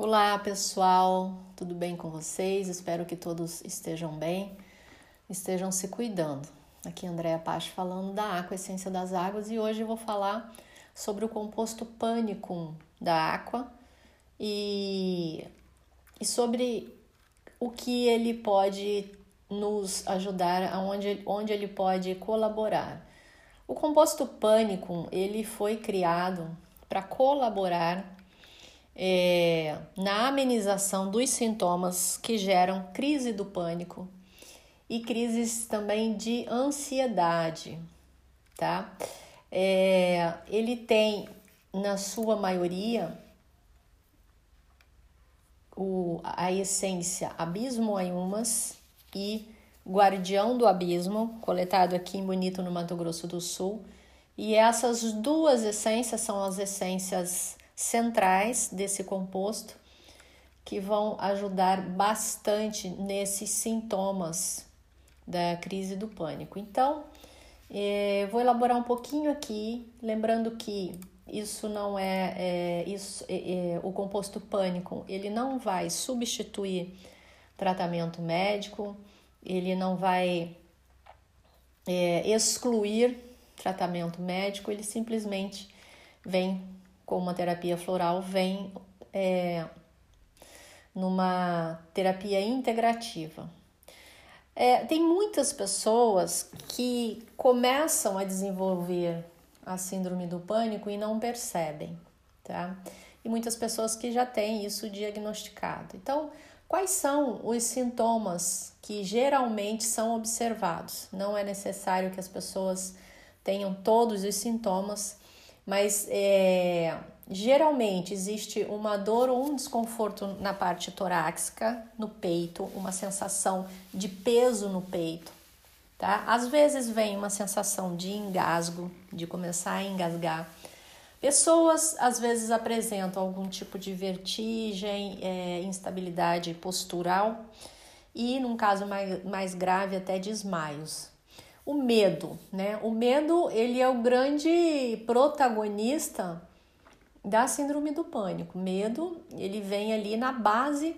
Olá pessoal, tudo bem com vocês? Espero que todos estejam bem, estejam se cuidando. Aqui é Andréa Pache falando da Aqua Essência das Águas e hoje eu vou falar sobre o composto pânico da Aqua e, e sobre o que ele pode nos ajudar, aonde, onde ele pode colaborar. O composto pânico ele foi criado para colaborar é, na amenização dos sintomas que geram crise do pânico e crises também de ansiedade, tá? É, ele tem, na sua maioria, o, a essência Abismo Ayumas e Guardião do Abismo, coletado aqui em Bonito, no Mato Grosso do Sul. E essas duas essências são as essências centrais desse composto que vão ajudar bastante nesses sintomas da crise do pânico. Então, eh, vou elaborar um pouquinho aqui, lembrando que isso não é, é isso, é, é, o composto pânico, ele não vai substituir tratamento médico, ele não vai é, excluir tratamento médico, ele simplesmente vem com uma terapia floral vem é, numa terapia integrativa. É, tem muitas pessoas que começam a desenvolver a síndrome do pânico e não percebem, tá? E muitas pessoas que já têm isso diagnosticado. Então, quais são os sintomas que geralmente são observados? Não é necessário que as pessoas tenham todos os sintomas mas é, geralmente existe uma dor ou um desconforto na parte torácica, no peito, uma sensação de peso no peito, tá? Às vezes vem uma sensação de engasgo, de começar a engasgar. Pessoas às vezes apresentam algum tipo de vertigem, é, instabilidade postural e, num caso mais, mais grave, até desmaios o medo, né? O medo, ele é o grande protagonista da síndrome do pânico. Medo, ele vem ali na base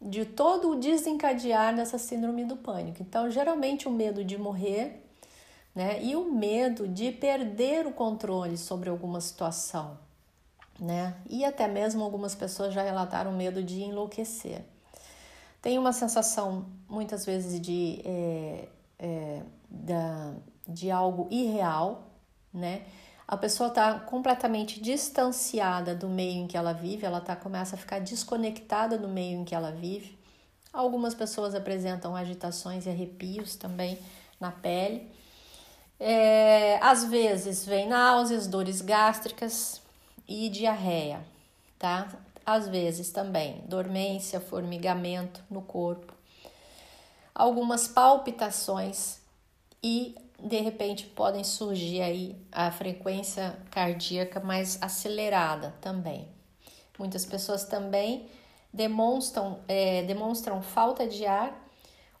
de todo o desencadear dessa síndrome do pânico. Então, geralmente o medo de morrer, né? E o medo de perder o controle sobre alguma situação, né? E até mesmo algumas pessoas já relataram medo de enlouquecer. Tem uma sensação muitas vezes de é, é, da, de algo irreal, né? A pessoa está completamente distanciada do meio em que ela vive, ela tá, começa a ficar desconectada do meio em que ela vive. Algumas pessoas apresentam agitações e arrepios também na pele. É, às vezes vem náuseas, dores gástricas e diarreia, tá? Às vezes também dormência, formigamento no corpo, algumas palpitações e de repente podem surgir aí a frequência cardíaca mais acelerada também. Muitas pessoas também demonstram, é, demonstram falta de ar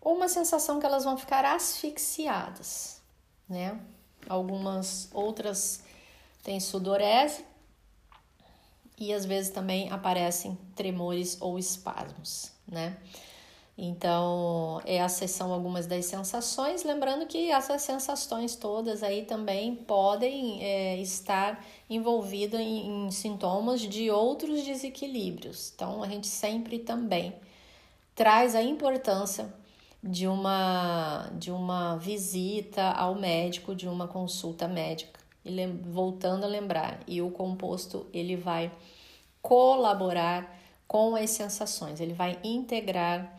ou uma sensação que elas vão ficar asfixiadas, né? Algumas outras têm sudorese e às vezes também aparecem tremores ou espasmos, né? Então, essas são algumas das sensações. Lembrando que essas sensações todas aí também podem é, estar envolvidas em, em sintomas de outros desequilíbrios. Então, a gente sempre também traz a importância de uma, de uma visita ao médico, de uma consulta médica. E voltando a lembrar, e o composto ele vai colaborar com as sensações, ele vai integrar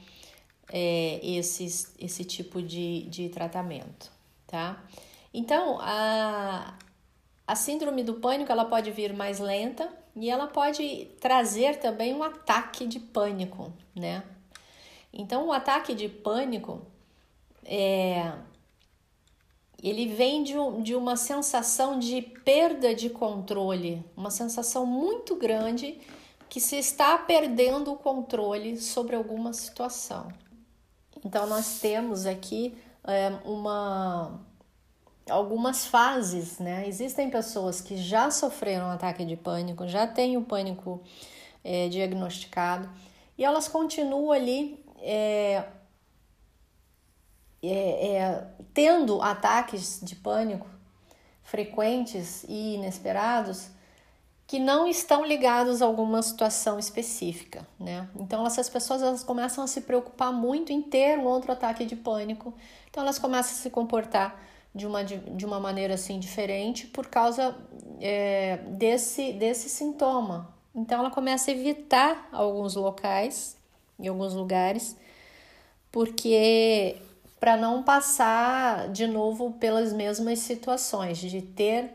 é, esses, esse tipo de, de tratamento, tá? Então, a, a síndrome do pânico ela pode vir mais lenta e ela pode trazer também um ataque de pânico, né? Então, o ataque de pânico é, ele vem de, de uma sensação de perda de controle, uma sensação muito grande que se está perdendo o controle sobre alguma situação. Então, nós temos aqui é, uma, algumas fases, né? Existem pessoas que já sofreram ataque de pânico, já têm o pânico é, diagnosticado e elas continuam ali é, é, é, tendo ataques de pânico frequentes e inesperados que não estão ligados a alguma situação específica, né? Então essas pessoas elas começam a se preocupar muito em ter um outro ataque de pânico, então elas começam a se comportar de uma, de, uma maneira assim diferente por causa é, desse, desse sintoma. Então ela começa a evitar alguns locais, em alguns lugares, porque para não passar de novo pelas mesmas situações de ter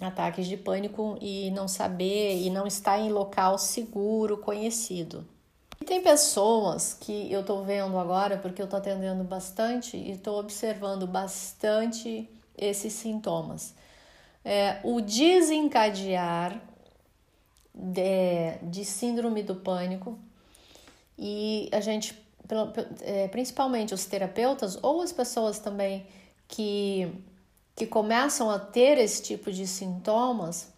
ataques de pânico e não saber e não estar em local seguro, conhecido. E tem pessoas que eu tô vendo agora, porque eu tô atendendo bastante e tô observando bastante esses sintomas. É, o desencadear de, de síndrome do pânico e a gente, é, principalmente os terapeutas ou as pessoas também que que começam a ter esse tipo de sintomas,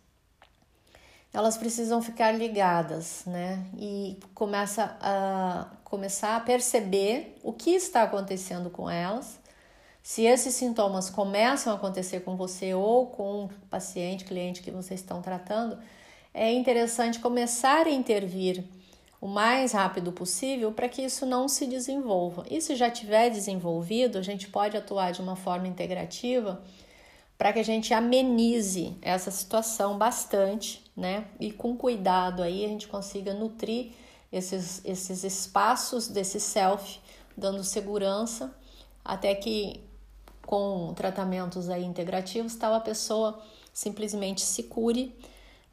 elas precisam ficar ligadas, né? E começa a começar a perceber o que está acontecendo com elas. Se esses sintomas começam a acontecer com você ou com o paciente, cliente que vocês estão tratando, é interessante começar a intervir o mais rápido possível para que isso não se desenvolva. E se já tiver desenvolvido, a gente pode atuar de uma forma integrativa para que a gente amenize essa situação bastante, né? E com cuidado aí a gente consiga nutrir esses, esses espaços desse self, dando segurança, até que com tratamentos aí integrativos, tal a pessoa simplesmente se cure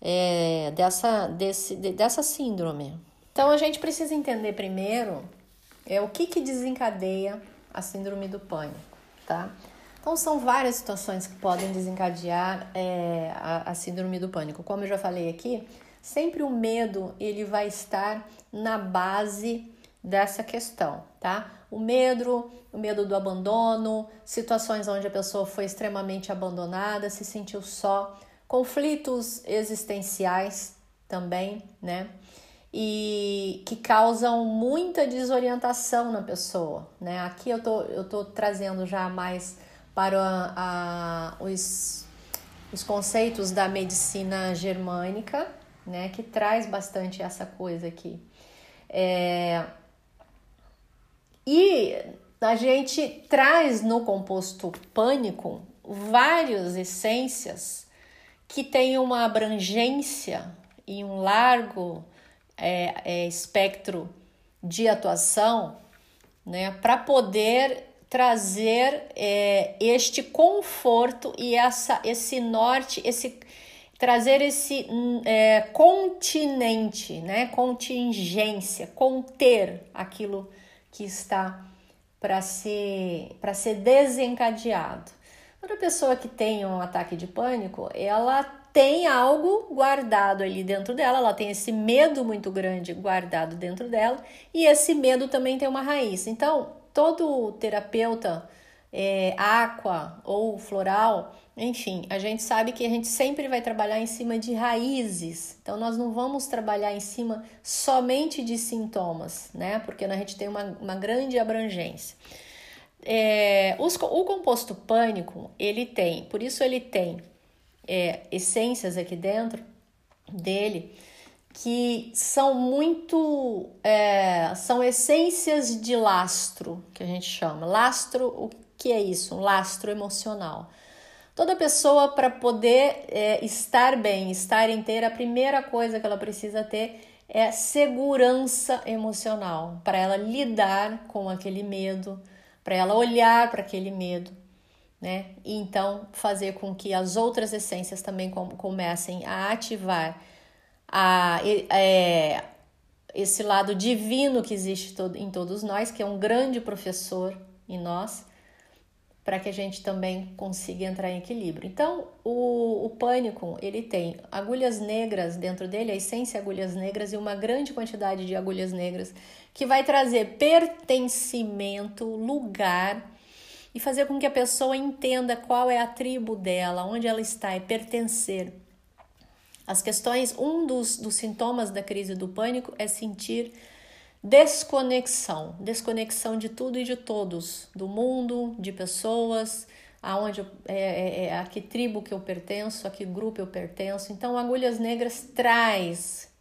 é, dessa, desse, dessa síndrome. Então a gente precisa entender primeiro é o que, que desencadeia a síndrome do pânico, tá? Então, são várias situações que podem desencadear é, a, a síndrome do pânico. Como eu já falei aqui, sempre o medo ele vai estar na base dessa questão, tá? O medo, o medo do abandono, situações onde a pessoa foi extremamente abandonada, se sentiu só, conflitos existenciais também, né? E que causam muita desorientação na pessoa, né? Aqui eu tô, eu tô trazendo já mais para a, os, os conceitos da medicina germânica, né, que traz bastante essa coisa aqui. É, e a gente traz no composto pânico várias essências que têm uma abrangência e um largo é, é, espectro de atuação né, para poder trazer é, este conforto e essa, esse norte, esse trazer esse é, continente, né, contingência, conter aquilo que está para ser para ser desencadeado. Outra pessoa que tem um ataque de pânico, ela tem algo guardado ali dentro dela, ela tem esse medo muito grande guardado dentro dela, e esse medo também tem uma raiz. Então, todo terapeuta é, aqua ou floral, enfim, a gente sabe que a gente sempre vai trabalhar em cima de raízes. Então, nós não vamos trabalhar em cima somente de sintomas, né? Porque a gente tem uma, uma grande abrangência. É, os, o composto pânico, ele tem, por isso ele tem é, essências aqui dentro dele que são muito é, são essências de lastro que a gente chama. Lastro o que é isso? Um lastro emocional. Toda pessoa para poder é, estar bem estar inteira a primeira coisa que ela precisa ter é segurança emocional para ela lidar com aquele medo para ela olhar para aquele medo né? E então fazer com que as outras essências também comecem a ativar a, é, esse lado divino que existe em todos nós, que é um grande professor em nós, para que a gente também consiga entrar em equilíbrio. Então, o, o pânico, ele tem agulhas negras dentro dele, a essência agulhas negras e uma grande quantidade de agulhas negras que vai trazer pertencimento, lugar e fazer com que a pessoa entenda qual é a tribo dela, onde ela está, e pertencer As questões, um dos, dos sintomas da crise do pânico é sentir desconexão, desconexão de tudo e de todos, do mundo, de pessoas, aonde é, é, é, a que tribo que eu pertenço, a que grupo eu pertenço. Então, Agulhas Negras traz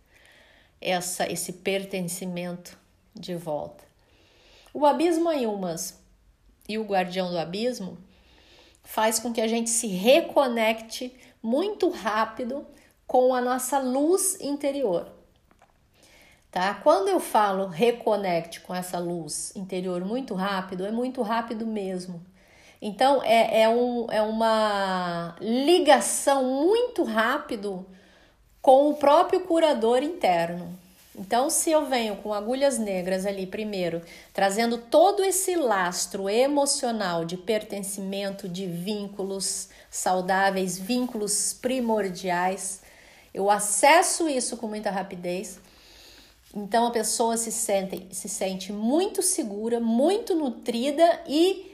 essa esse pertencimento de volta. O abismo Ayumas e o guardião do abismo faz com que a gente se reconecte muito rápido com a nossa luz interior. Tá? Quando eu falo reconecte com essa luz interior muito rápido, é muito rápido mesmo. Então é, é, um, é uma ligação muito rápido com o próprio curador interno. Então, se eu venho com agulhas negras ali primeiro, trazendo todo esse lastro emocional de pertencimento, de vínculos saudáveis, vínculos primordiais, eu acesso isso com muita rapidez. Então a pessoa se sente, se sente muito segura, muito nutrida e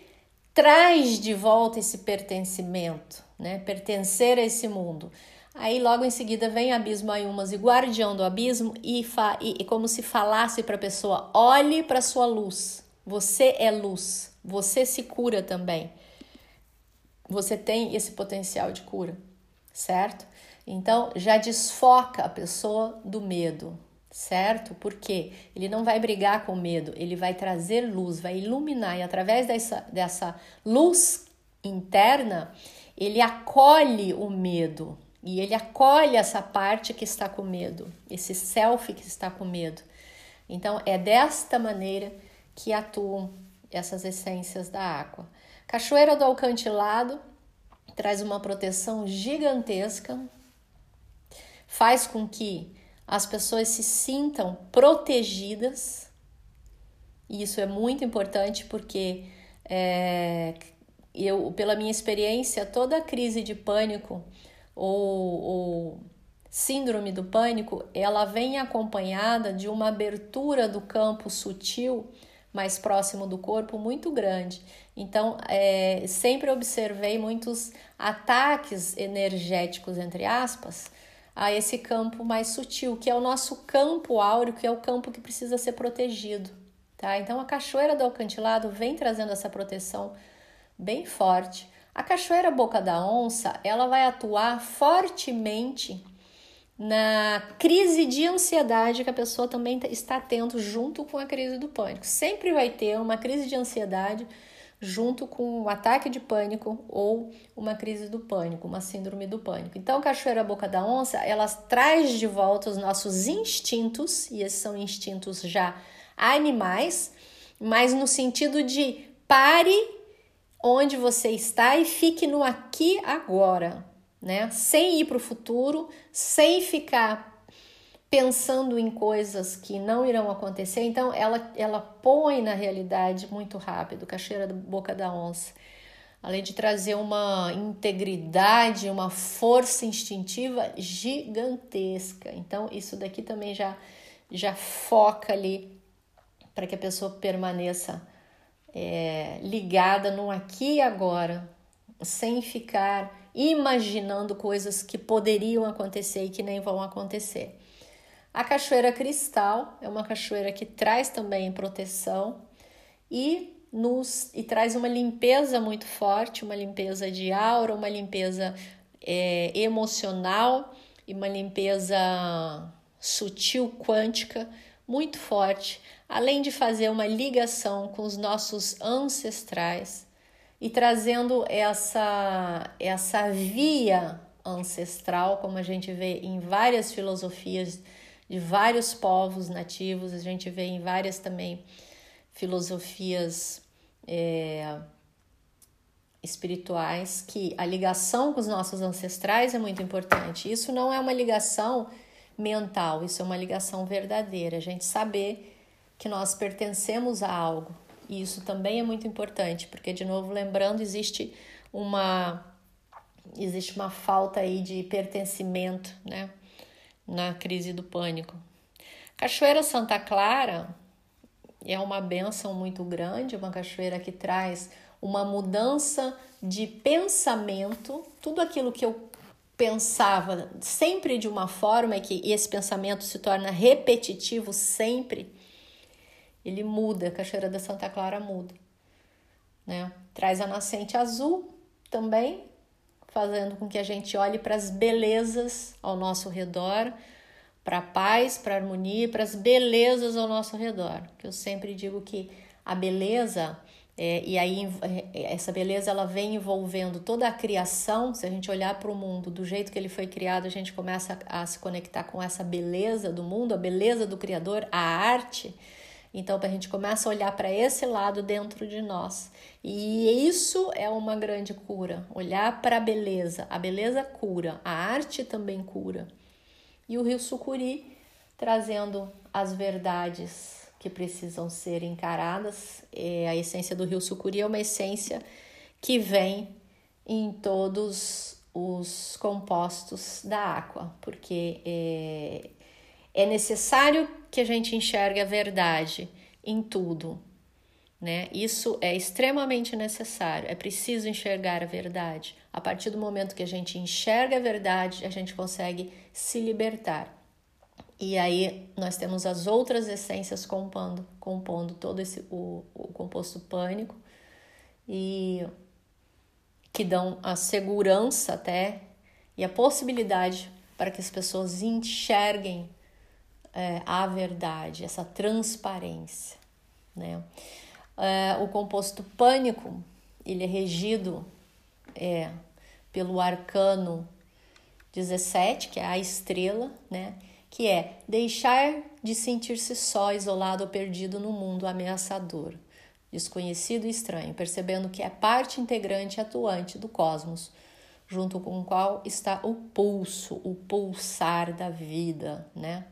traz de volta esse pertencimento, né? Pertencer a esse mundo. Aí logo em seguida vem Abismo Ayumas e Guardião do Abismo e, fa e, e como se falasse para a pessoa: olhe para sua luz. Você é luz. Você se cura também. Você tem esse potencial de cura, certo? Então já desfoca a pessoa do medo, certo? Porque ele não vai brigar com medo, ele vai trazer luz, vai iluminar e através dessa, dessa luz interna ele acolhe o medo, e ele acolhe essa parte que está com medo, esse self que está com medo. Então, é desta maneira que atuam essas essências da água. Cachoeira do Alcantilado traz uma proteção gigantesca, faz com que as pessoas se sintam protegidas. E isso é muito importante porque é, eu, pela minha experiência, toda crise de pânico ou, ou síndrome do pânico, ela vem acompanhada de uma abertura do campo sutil mais próximo do corpo muito grande. Então, é, sempre observei muitos ataques energéticos, entre aspas, a esse campo mais sutil, que é o nosso campo áureo, que é o campo que precisa ser protegido. Tá? Então, a cachoeira do alcantilado vem trazendo essa proteção bem forte. A cachoeira Boca da Onça, ela vai atuar fortemente na crise de ansiedade que a pessoa também tá, está tendo junto com a crise do pânico. Sempre vai ter uma crise de ansiedade junto com o ataque de pânico ou uma crise do pânico, uma síndrome do pânico. Então, cachoeira boca da onça, ela traz de volta os nossos instintos, e esses são instintos já animais, mas no sentido de pare onde você está e fique no aqui agora, né? Sem ir para o futuro, sem ficar pensando em coisas que não irão acontecer. Então, ela, ela põe na realidade muito rápido, cacheira da boca da onça. Além de trazer uma integridade, uma força instintiva gigantesca. Então, isso daqui também já, já foca ali para que a pessoa permaneça é, ligada no aqui e agora, sem ficar imaginando coisas que poderiam acontecer e que nem vão acontecer. A cachoeira cristal é uma cachoeira que traz também proteção e nos e traz uma limpeza muito forte, uma limpeza de aura, uma limpeza é, emocional e uma limpeza sutil quântica muito forte, além de fazer uma ligação com os nossos ancestrais e trazendo essa, essa via ancestral, como a gente vê em várias filosofias de vários povos nativos, a gente vê em várias também filosofias é, espirituais que a ligação com os nossos ancestrais é muito importante. Isso não é uma ligação mental, isso é uma ligação verdadeira. A gente saber que nós pertencemos a algo. E isso também é muito importante, porque de novo lembrando, existe uma existe uma falta aí de pertencimento, né, na crise do pânico. Cachoeira Santa Clara é uma benção muito grande, uma cachoeira que traz uma mudança de pensamento, tudo aquilo que eu pensava sempre de uma forma e que esse pensamento se torna repetitivo sempre, ele muda, a Cachoeira da Santa Clara muda. Né? Traz a nascente azul também, fazendo com que a gente olhe para as belezas ao nosso redor, para a paz, para a harmonia, para as belezas ao nosso redor. Que eu sempre digo que a beleza é, e aí é, essa beleza ela vem envolvendo toda a criação. Se a gente olhar para o mundo do jeito que ele foi criado, a gente começa a, a se conectar com essa beleza do mundo, a beleza do Criador, a arte. Então a gente começa a olhar para esse lado dentro de nós. E isso é uma grande cura. Olhar para a beleza. A beleza cura, a arte também cura. E o Rio Sucuri trazendo as verdades que precisam ser encaradas. É, a essência do rio Sucuri é uma essência que vem em todos os compostos da água, porque é, é necessário que a gente enxergue a verdade em tudo, né? Isso é extremamente necessário. É preciso enxergar a verdade. A partir do momento que a gente enxerga a verdade, a gente consegue se libertar. E aí nós temos as outras essências compondo, compondo todo esse o, o composto pânico e que dão a segurança até e a possibilidade para que as pessoas enxerguem é, a verdade, essa transparência, né? É, o composto pânico ele é regido é, pelo arcano 17, que é a estrela, né? que é deixar de sentir-se só, isolado ou perdido no mundo ameaçador, desconhecido e estranho, percebendo que é parte integrante atuante do cosmos, junto com o qual está o pulso, o pulsar da vida, né?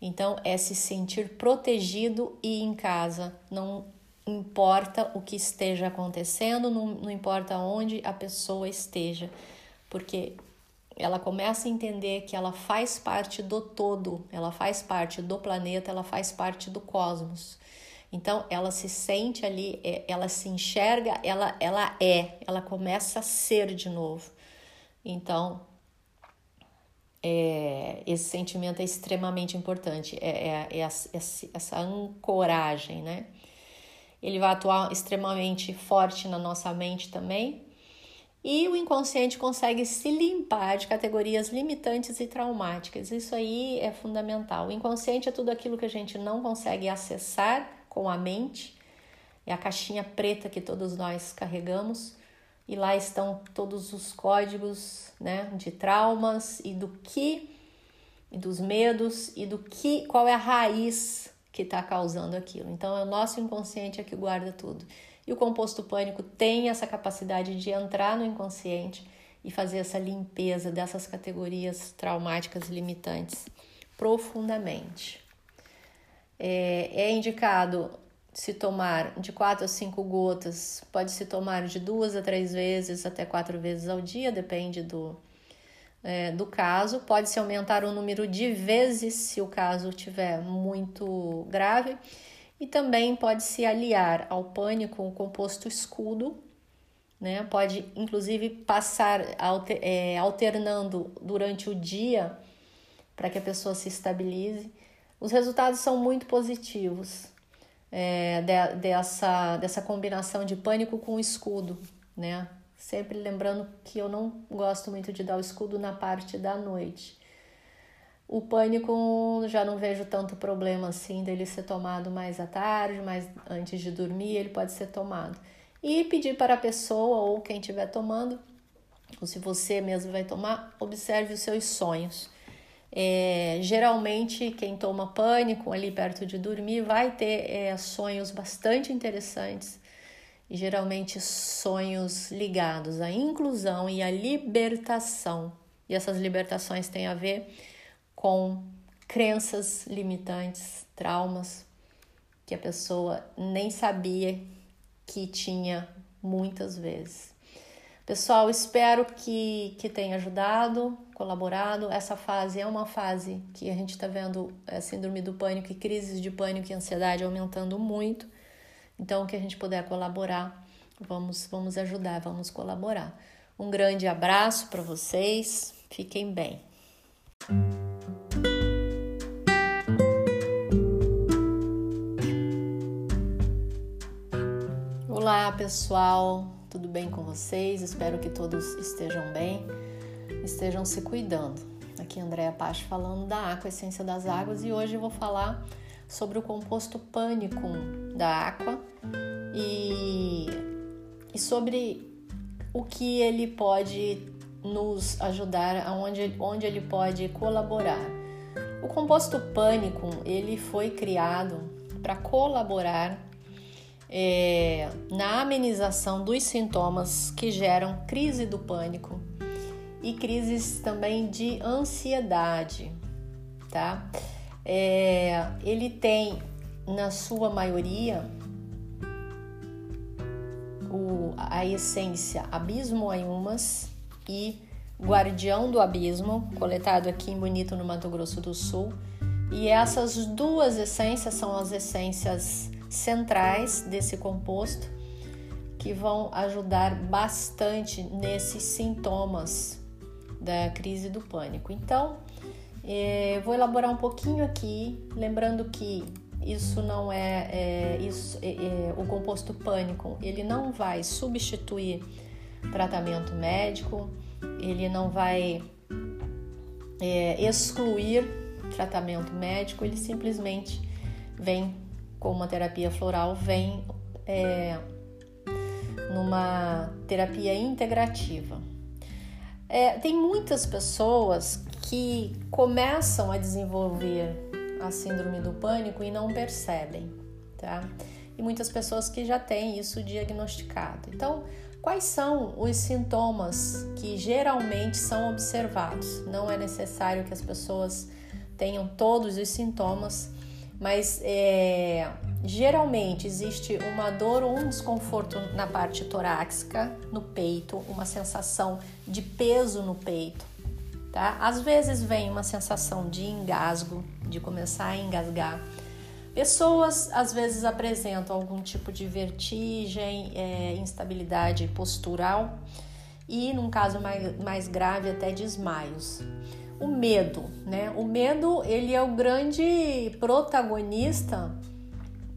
Então é se sentir protegido e em casa, não importa o que esteja acontecendo, não, não importa onde a pessoa esteja, porque ela começa a entender que ela faz parte do todo, ela faz parte do planeta, ela faz parte do cosmos. Então ela se sente ali, é, ela se enxerga, ela, ela é, ela começa a ser de novo. Então é, esse sentimento é extremamente importante, é, é, é essa ancoragem, né? Ele vai atuar extremamente forte na nossa mente também, e o inconsciente consegue se limpar de categorias limitantes e traumáticas. Isso aí é fundamental. O inconsciente é tudo aquilo que a gente não consegue acessar com a mente, é a caixinha preta que todos nós carregamos. E lá estão todos os códigos né, de traumas e do que, e dos medos e do que, qual é a raiz que está causando aquilo. Então é o nosso inconsciente é que guarda tudo. E o composto pânico tem essa capacidade de entrar no inconsciente e fazer essa limpeza dessas categorias traumáticas limitantes profundamente. É, é indicado se tomar de 4 a 5 gotas, pode se tomar de duas a três vezes até quatro vezes ao dia, depende do, é, do caso. Pode-se aumentar o número de vezes se o caso tiver muito grave e também pode se aliar ao pânico o composto escudo, né? Pode inclusive passar é, alternando durante o dia para que a pessoa se estabilize. Os resultados são muito positivos é, de, dessa, dessa combinação de pânico com escudo, né? Sempre lembrando que eu não gosto muito de dar o escudo na parte da noite. O pânico já não vejo tanto problema assim dele ser tomado mais à tarde, mais antes de dormir, ele pode ser tomado. E pedir para a pessoa ou quem estiver tomando, ou se você mesmo vai tomar, observe os seus sonhos. É, geralmente, quem toma pânico ali perto de dormir vai ter é, sonhos bastante interessantes e geralmente sonhos ligados à inclusão e à libertação. E essas libertações têm a ver com crenças limitantes, traumas que a pessoa nem sabia que tinha muitas vezes. Pessoal, espero que, que tenha ajudado, colaborado. Essa fase é uma fase que a gente está vendo é, síndrome do pânico e crises de pânico e ansiedade aumentando muito. Então, o que a gente puder colaborar, vamos, vamos ajudar, vamos colaborar. Um grande abraço para vocês, fiquem bem. Olá pessoal, tudo bem com vocês? Espero que todos estejam bem, estejam se cuidando. Aqui é Andréa Pache falando da Aqua Essência das Águas e hoje eu vou falar sobre o composto pânico da Aqua e, e sobre o que ele pode nos ajudar, aonde, onde ele pode colaborar. O composto pânico ele foi criado para colaborar é, na amenização dos sintomas que geram crise do pânico e crises também de ansiedade, tá? É, ele tem, na sua maioria, o, a essência Abismo Ayumas e Guardião do Abismo, coletado aqui em Bonito, no Mato Grosso do Sul. E essas duas essências são as essências centrais desse composto que vão ajudar bastante nesses sintomas da crise do pânico. Então, é, vou elaborar um pouquinho aqui, lembrando que isso não é, é isso, é, é, o composto pânico, ele não vai substituir tratamento médico, ele não vai é, excluir tratamento médico, ele simplesmente vem com uma terapia floral, vem é, numa terapia integrativa. É, tem muitas pessoas que começam a desenvolver a síndrome do pânico e não percebem, tá? E muitas pessoas que já têm isso diagnosticado. Então, quais são os sintomas que geralmente são observados? Não é necessário que as pessoas tenham todos os sintomas, mas é, geralmente existe uma dor ou um desconforto na parte torácica, no peito, uma sensação de peso no peito, tá? Às vezes vem uma sensação de engasgo, de começar a engasgar. Pessoas às vezes apresentam algum tipo de vertigem, é, instabilidade postural e, num caso mais, mais grave, até desmaios o medo, né? O medo, ele é o grande protagonista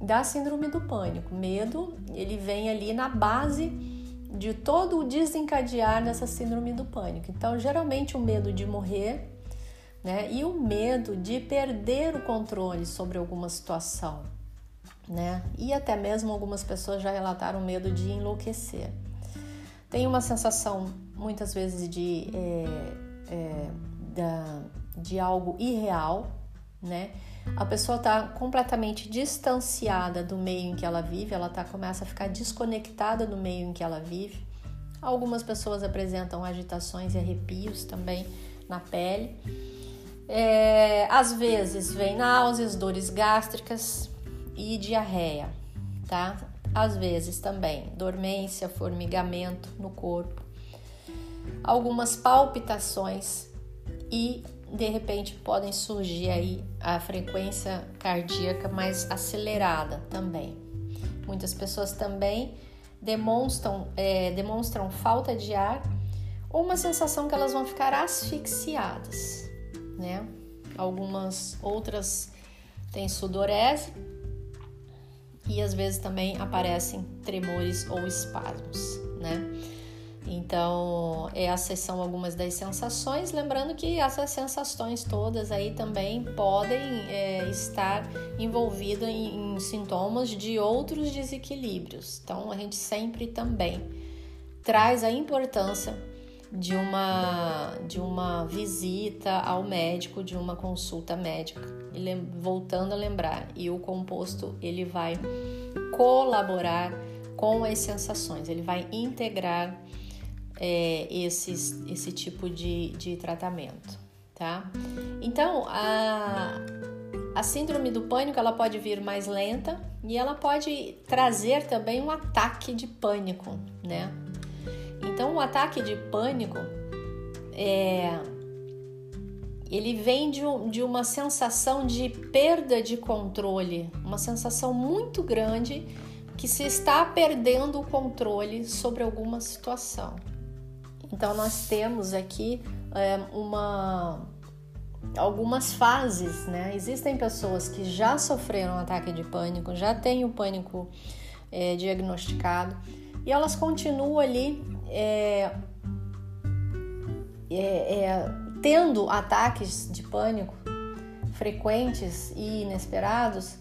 da síndrome do pânico. Medo, ele vem ali na base de todo o desencadear dessa síndrome do pânico. Então, geralmente o medo de morrer, né? E o medo de perder o controle sobre alguma situação, né? E até mesmo algumas pessoas já relataram medo de enlouquecer. Tem uma sensação muitas vezes de é, é, da, de algo irreal, né? A pessoa está completamente distanciada do meio em que ela vive, ela tá, começa a ficar desconectada do meio em que ela vive. Algumas pessoas apresentam agitações e arrepios também na pele. É, às vezes vem náuseas, dores gástricas e diarreia, tá? Às vezes também dormência, formigamento no corpo, algumas palpitações e de repente podem surgir aí a frequência cardíaca mais acelerada também. Muitas pessoas também demonstram, é, demonstram falta de ar ou uma sensação que elas vão ficar asfixiadas, né? Algumas outras têm sudorese e às vezes também aparecem tremores ou espasmos, né? Então, essas são algumas das sensações. Lembrando que essas sensações todas aí também podem é, estar envolvidas em, em sintomas de outros desequilíbrios. Então, a gente sempre também traz a importância de uma, de uma visita ao médico, de uma consulta médica. E voltando a lembrar, e o composto ele vai colaborar com as sensações, ele vai integrar é, esse tipo de, de tratamento, tá? Então, a, a síndrome do pânico ela pode vir mais lenta e ela pode trazer também um ataque de pânico, né? Então, o ataque de pânico é, ele vem de, de uma sensação de perda de controle, uma sensação muito grande que se está perdendo o controle sobre alguma situação. Então nós temos aqui é, uma algumas fases, né? Existem pessoas que já sofreram um ataque de pânico, já têm o pânico é, diagnosticado e elas continuam ali é, é, é tendo ataques de pânico frequentes e inesperados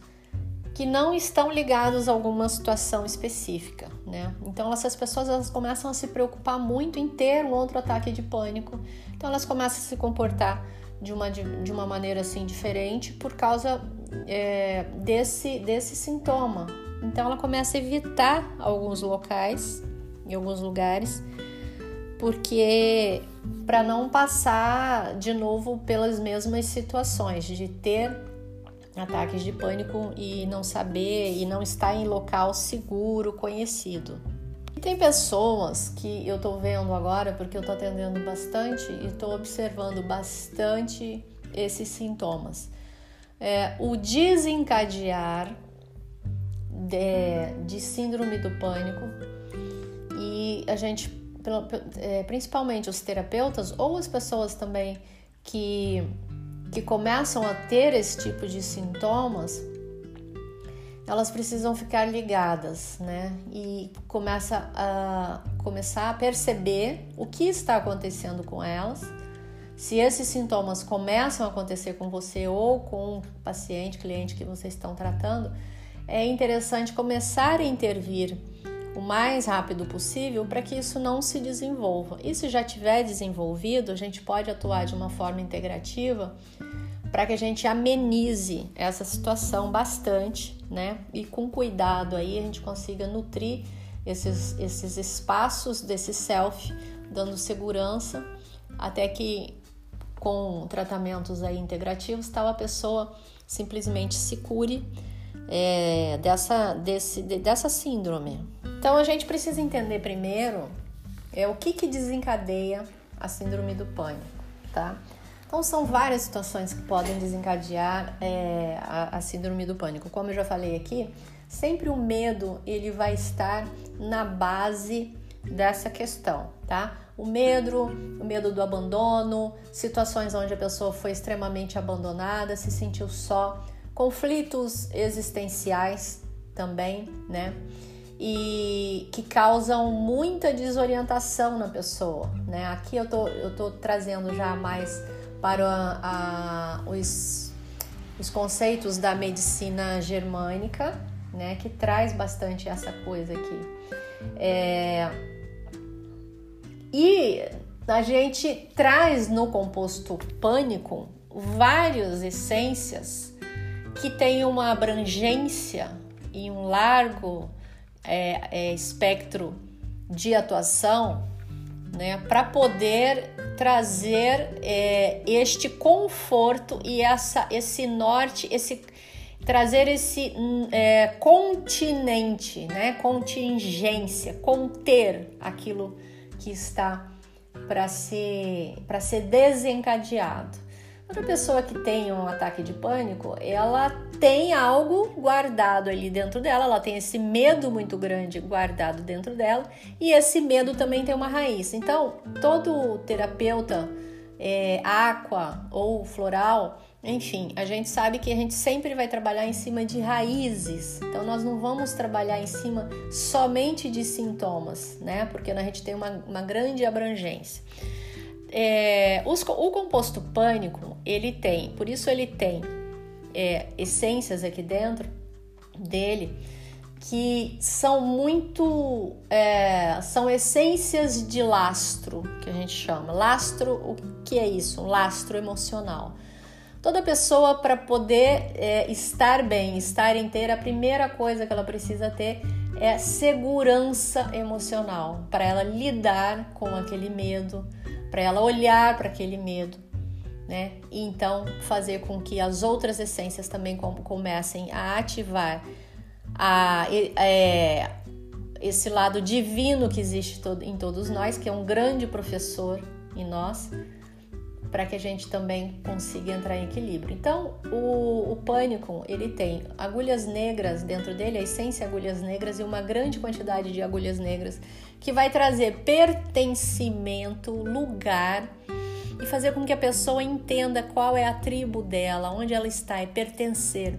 que não estão ligados a alguma situação específica, né? Então essas pessoas elas começam a se preocupar muito em ter um outro ataque de pânico, então elas começam a se comportar de uma, de, de uma maneira assim diferente por causa é, desse, desse sintoma. Então ela começa a evitar alguns locais, em alguns lugares, porque para não passar de novo pelas mesmas situações de ter ataques de pânico e não saber e não estar em local seguro, conhecido. E tem pessoas que eu tô vendo agora, porque eu tô atendendo bastante e tô observando bastante esses sintomas. É, o desencadear de, de síndrome do pânico e a gente é, principalmente os terapeutas ou as pessoas também que, que começam a ter esse tipo de sintomas, elas precisam ficar ligadas, né? E começa a começar a perceber o que está acontecendo com elas. Se esses sintomas começam a acontecer com você ou com o paciente, cliente que vocês estão tratando, é interessante começar a intervir o mais rápido possível para que isso não se desenvolva. E se já tiver desenvolvido, a gente pode atuar de uma forma integrativa para que a gente amenize essa situação bastante, né? E com cuidado aí a gente consiga nutrir esses, esses espaços desse self, dando segurança, até que com tratamentos aí integrativos tal a pessoa simplesmente se cure é, dessa, desse, dessa síndrome. Então a gente precisa entender primeiro é o que, que desencadeia a síndrome do pânico, tá? Então são várias situações que podem desencadear é, a, a síndrome do pânico. Como eu já falei aqui, sempre o medo ele vai estar na base dessa questão, tá? O medo, o medo do abandono, situações onde a pessoa foi extremamente abandonada, se sentiu só, conflitos existenciais também, né? E que causam muita desorientação na pessoa, né? Aqui eu tô, eu tô trazendo já mais para a, a, os, os conceitos da medicina germânica, né? Que traz bastante essa coisa aqui. É, e a gente traz no composto pânico várias essências que têm uma abrangência e um largo é, é, espectro de atuação né, para poder trazer é, este conforto e essa, esse norte, esse trazer esse é, continente, né, contingência, conter aquilo que está para ser para ser desencadeado. Outra pessoa que tem um ataque de pânico, ela tem algo guardado ali dentro dela, ela tem esse medo muito grande guardado dentro dela e esse medo também tem uma raiz. Então, todo terapeuta é, aqua ou floral, enfim, a gente sabe que a gente sempre vai trabalhar em cima de raízes. Então, nós não vamos trabalhar em cima somente de sintomas, né? Porque a gente tem uma, uma grande abrangência. É, os, o composto pânico, ele tem, por isso ele tem é, essências aqui dentro dele que são muito é, são essências de lastro que a gente chama. Lastro o que é isso? Um lastro emocional. Toda pessoa para poder é, estar bem estar inteira a primeira coisa que ela precisa ter é segurança emocional para ela lidar com aquele medo para ela olhar para aquele medo, né? E então fazer com que as outras essências também comecem a ativar a, é, esse lado divino que existe em todos nós, que é um grande professor em nós, para que a gente também consiga entrar em equilíbrio. Então, o, o pânico, ele tem agulhas negras dentro dele, a essência agulhas negras e uma grande quantidade de agulhas negras que vai trazer pertencimento, lugar e fazer com que a pessoa entenda qual é a tribo dela, onde ela está, é pertencer.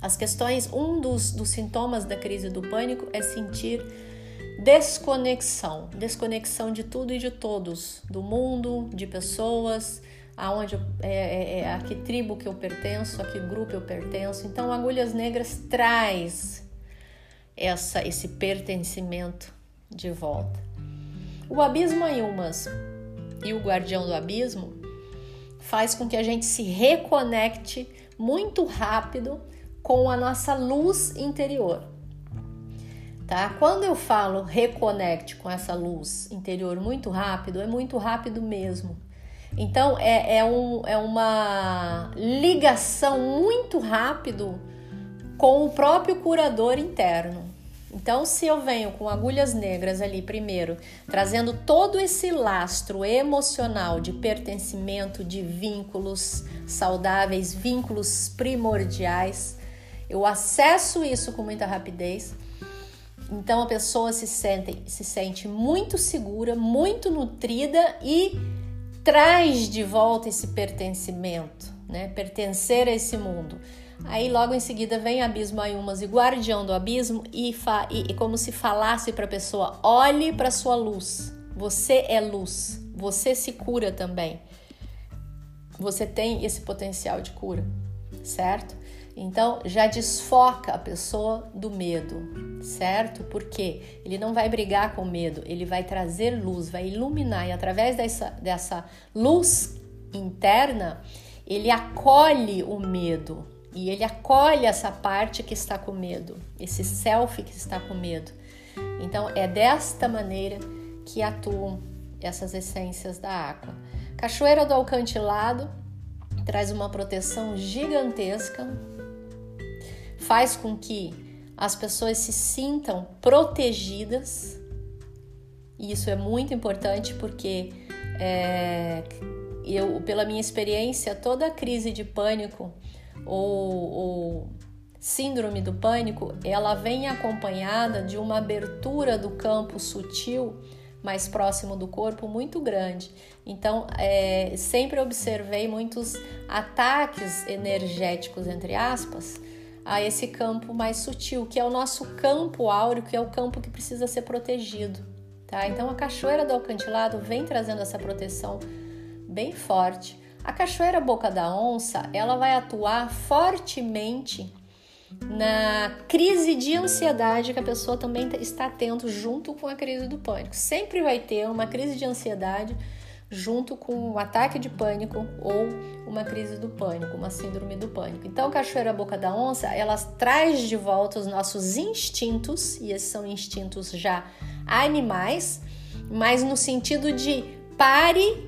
As questões, um dos, dos sintomas da crise do pânico é sentir desconexão, desconexão de tudo e de todos, do mundo, de pessoas, aonde é, é, é, a que tribo que eu pertenço, a que grupo eu pertenço. Então, Agulhas Negras traz essa esse pertencimento de volta. O abismo Ayumas e o guardião do abismo faz com que a gente se reconecte muito rápido com a nossa luz interior tá? Quando eu falo reconecte com essa luz interior muito rápido, é muito rápido mesmo. Então é, é, um, é uma ligação muito rápido com o próprio curador interno. Então, se eu venho com agulhas negras ali primeiro, trazendo todo esse lastro emocional de pertencimento, de vínculos saudáveis, vínculos primordiais, eu acesso isso com muita rapidez então a pessoa se sente, se sente muito segura, muito nutrida e traz de volta esse pertencimento, né? Pertencer a esse mundo. Aí logo em seguida vem Abismo Ayumas e Guardião do Abismo e, e, e como se falasse para a pessoa: olhe para sua luz. Você é luz. Você se cura também. Você tem esse potencial de cura, certo? Então já desfoca a pessoa do medo, certo? Porque ele não vai brigar com medo, ele vai trazer luz, vai iluminar e através dessa, dessa luz interna ele acolhe o medo e ele acolhe essa parte que está com medo, esse self que está com medo. Então é desta maneira que atuam essas essências da água. Cachoeira do Alcantilado traz uma proteção gigantesca faz com que as pessoas se sintam protegidas. E isso é muito importante porque é, eu, pela minha experiência, toda crise de pânico ou, ou síndrome do pânico, ela vem acompanhada de uma abertura do campo sutil mais próximo do corpo muito grande. Então, é, sempre observei muitos ataques energéticos, entre aspas, a esse campo mais sutil, que é o nosso campo áureo, que é o campo que precisa ser protegido. Tá? Então a cachoeira do alcantilado vem trazendo essa proteção bem forte. A cachoeira boca da onça, ela vai atuar fortemente na crise de ansiedade que a pessoa também está tendo junto com a crise do pânico. Sempre vai ter uma crise de ansiedade junto com um ataque de pânico ou uma crise do pânico, uma síndrome do pânico. Então, Cachoeira Boca da Onça, ela traz de volta os nossos instintos, e esses são instintos já animais, mas no sentido de pare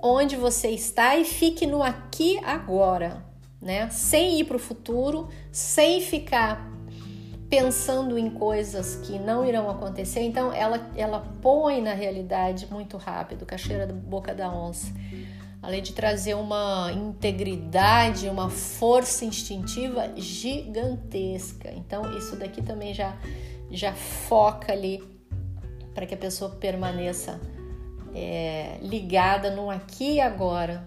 onde você está e fique no aqui agora, né? Sem ir para o futuro, sem ficar pensando em coisas que não irão acontecer, então ela, ela põe na realidade muito rápido, cacheira da boca da onça. Além de trazer uma integridade, uma força instintiva gigantesca. Então, isso daqui também já, já foca ali para que a pessoa permaneça é, ligada no aqui e agora,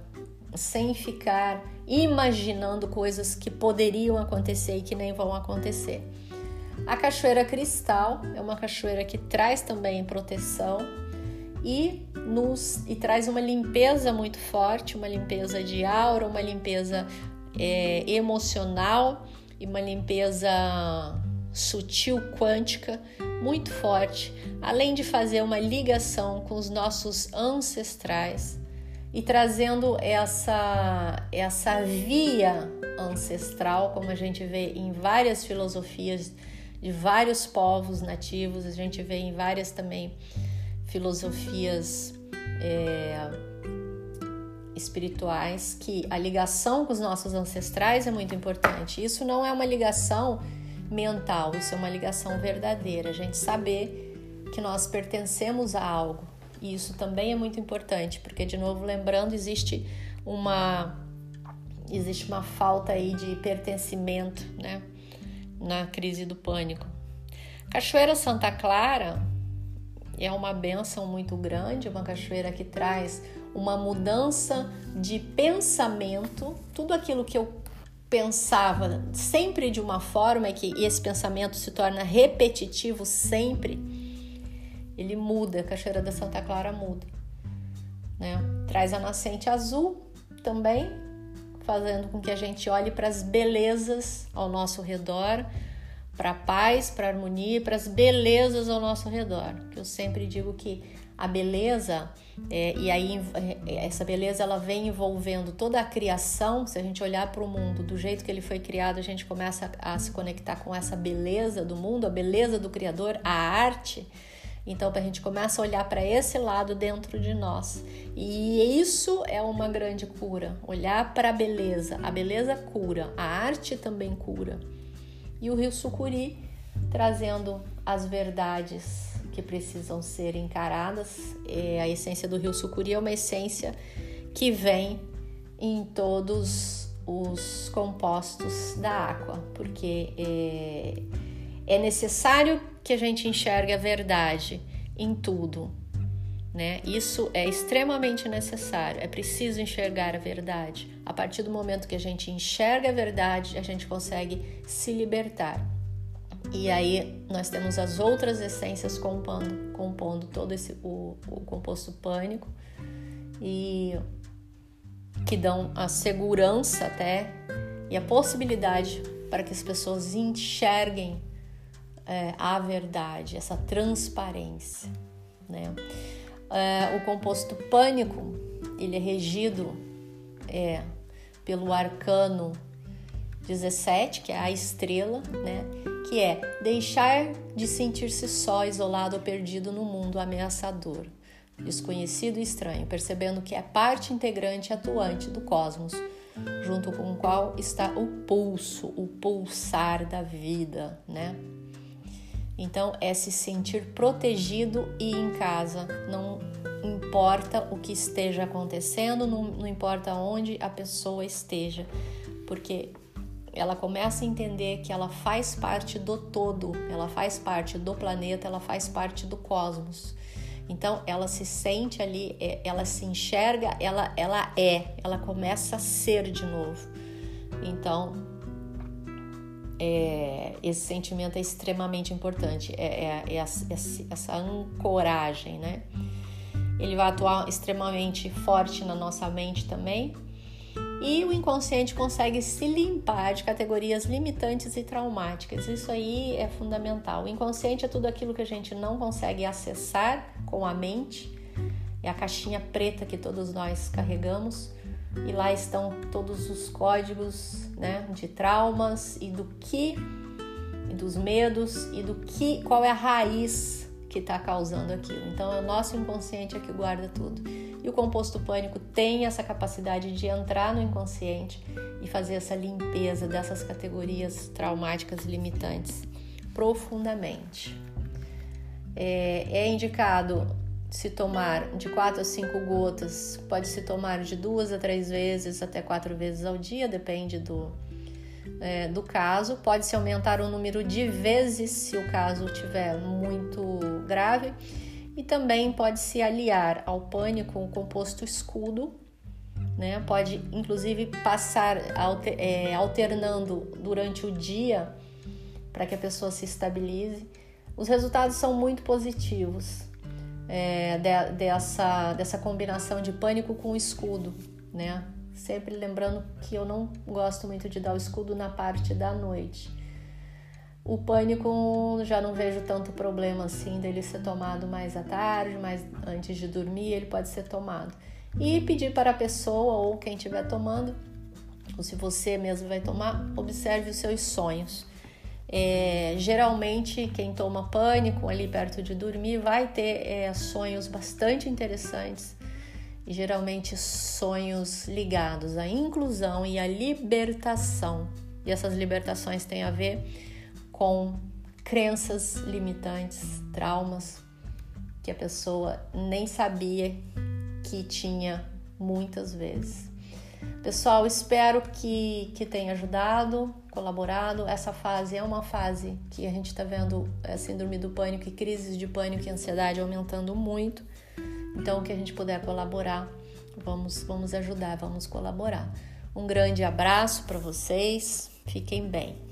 sem ficar imaginando coisas que poderiam acontecer e que nem vão acontecer. A cachoeira cristal é uma cachoeira que traz também proteção e nos e traz uma limpeza muito forte, uma limpeza de aura, uma limpeza é, emocional e uma limpeza sutil quântica muito forte, além de fazer uma ligação com os nossos ancestrais e trazendo essa essa via ancestral, como a gente vê em várias filosofias de vários povos nativos, a gente vê em várias também filosofias é, espirituais que a ligação com os nossos ancestrais é muito importante. Isso não é uma ligação mental, isso é uma ligação verdadeira. A gente saber que nós pertencemos a algo, E isso também é muito importante, porque de novo lembrando, existe uma existe uma falta aí de pertencimento, né, na crise do pânico. Cachoeira Santa Clara é uma benção muito grande, uma cachoeira que traz uma mudança de pensamento, tudo aquilo que eu pensava sempre de uma forma e que esse pensamento se torna repetitivo sempre, ele muda, a Cachoeira da Santa Clara muda. Né? Traz a nascente azul também, fazendo com que a gente olhe para as belezas ao nosso redor, para a paz, para a harmonia, para as belezas ao nosso redor. Eu sempre digo que a beleza é, e aí é, essa beleza ela vem envolvendo toda a criação. Se a gente olhar para o mundo do jeito que ele foi criado, a gente começa a se conectar com essa beleza do mundo, a beleza do Criador, a arte. Então, a gente começa a olhar para esse lado dentro de nós. E isso é uma grande cura. Olhar para a beleza. A beleza cura, a arte também cura. E o Rio Sucuri trazendo as verdades que precisam ser encaradas. É, a essência do Rio Sucuri é uma essência que vem em todos os compostos da água, porque é, é necessário que a gente enxergue a verdade em tudo. Né? Isso é extremamente necessário. É preciso enxergar a verdade. A partir do momento que a gente enxerga a verdade, a gente consegue se libertar. E aí nós temos as outras essências compondo, compondo todo esse o, o composto pânico e que dão a segurança até e a possibilidade para que as pessoas enxerguem é, a verdade, essa transparência, né? É, o composto pânico ele é regido é, pelo arcano 17, que é a estrela, né? Que é deixar de sentir-se só, isolado ou perdido no mundo ameaçador, desconhecido e estranho, percebendo que é parte integrante e atuante do cosmos, junto com o qual está o pulso, o pulsar da vida, né? Então é se sentir protegido e em casa, não importa o que esteja acontecendo, não, não importa onde a pessoa esteja, porque ela começa a entender que ela faz parte do todo, ela faz parte do planeta, ela faz parte do cosmos. Então ela se sente ali, é, ela se enxerga, ela, ela é, ela começa a ser de novo. Então é, esse sentimento é extremamente importante, é, é, é essa ancoragem, né? Ele vai atuar extremamente forte na nossa mente também e o inconsciente consegue se limpar de categorias limitantes e traumáticas. Isso aí é fundamental. O inconsciente é tudo aquilo que a gente não consegue acessar com a mente, é a caixinha preta que todos nós carregamos. E lá estão todos os códigos né, de traumas e do que, e dos medos e do que, qual é a raiz que está causando aquilo. Então é o nosso inconsciente é que guarda tudo. E o composto pânico tem essa capacidade de entrar no inconsciente e fazer essa limpeza dessas categorias traumáticas limitantes profundamente. É, é indicado se tomar de 4 a 5 gotas, pode se tomar de duas a três vezes até quatro vezes ao dia, depende do, é, do caso. Pode-se aumentar o número de vezes se o caso tiver muito grave e também pode se aliar ao pânico o composto escudo, né? Pode inclusive passar alter, é, alternando durante o dia para que a pessoa se estabilize. Os resultados são muito positivos é, de, dessa, dessa combinação de pânico com escudo, né? Sempre lembrando que eu não gosto muito de dar o escudo na parte da noite. O pânico já não vejo tanto problema assim dele ser tomado mais à tarde, mais antes de dormir, ele pode ser tomado. E pedir para a pessoa ou quem estiver tomando, ou se você mesmo vai tomar, observe os seus sonhos. É, geralmente, quem toma pânico ali perto de dormir vai ter é, sonhos bastante interessantes e geralmente sonhos ligados à inclusão e à libertação. E essas libertações têm a ver com crenças limitantes, traumas, que a pessoa nem sabia que tinha muitas vezes. Pessoal, espero que, que tenha ajudado, colaborado. Essa fase é uma fase que a gente está vendo a síndrome do pânico e crises de pânico e ansiedade aumentando muito. Então, o que a gente puder colaborar, vamos, vamos ajudar, vamos colaborar. Um grande abraço para vocês, fiquem bem.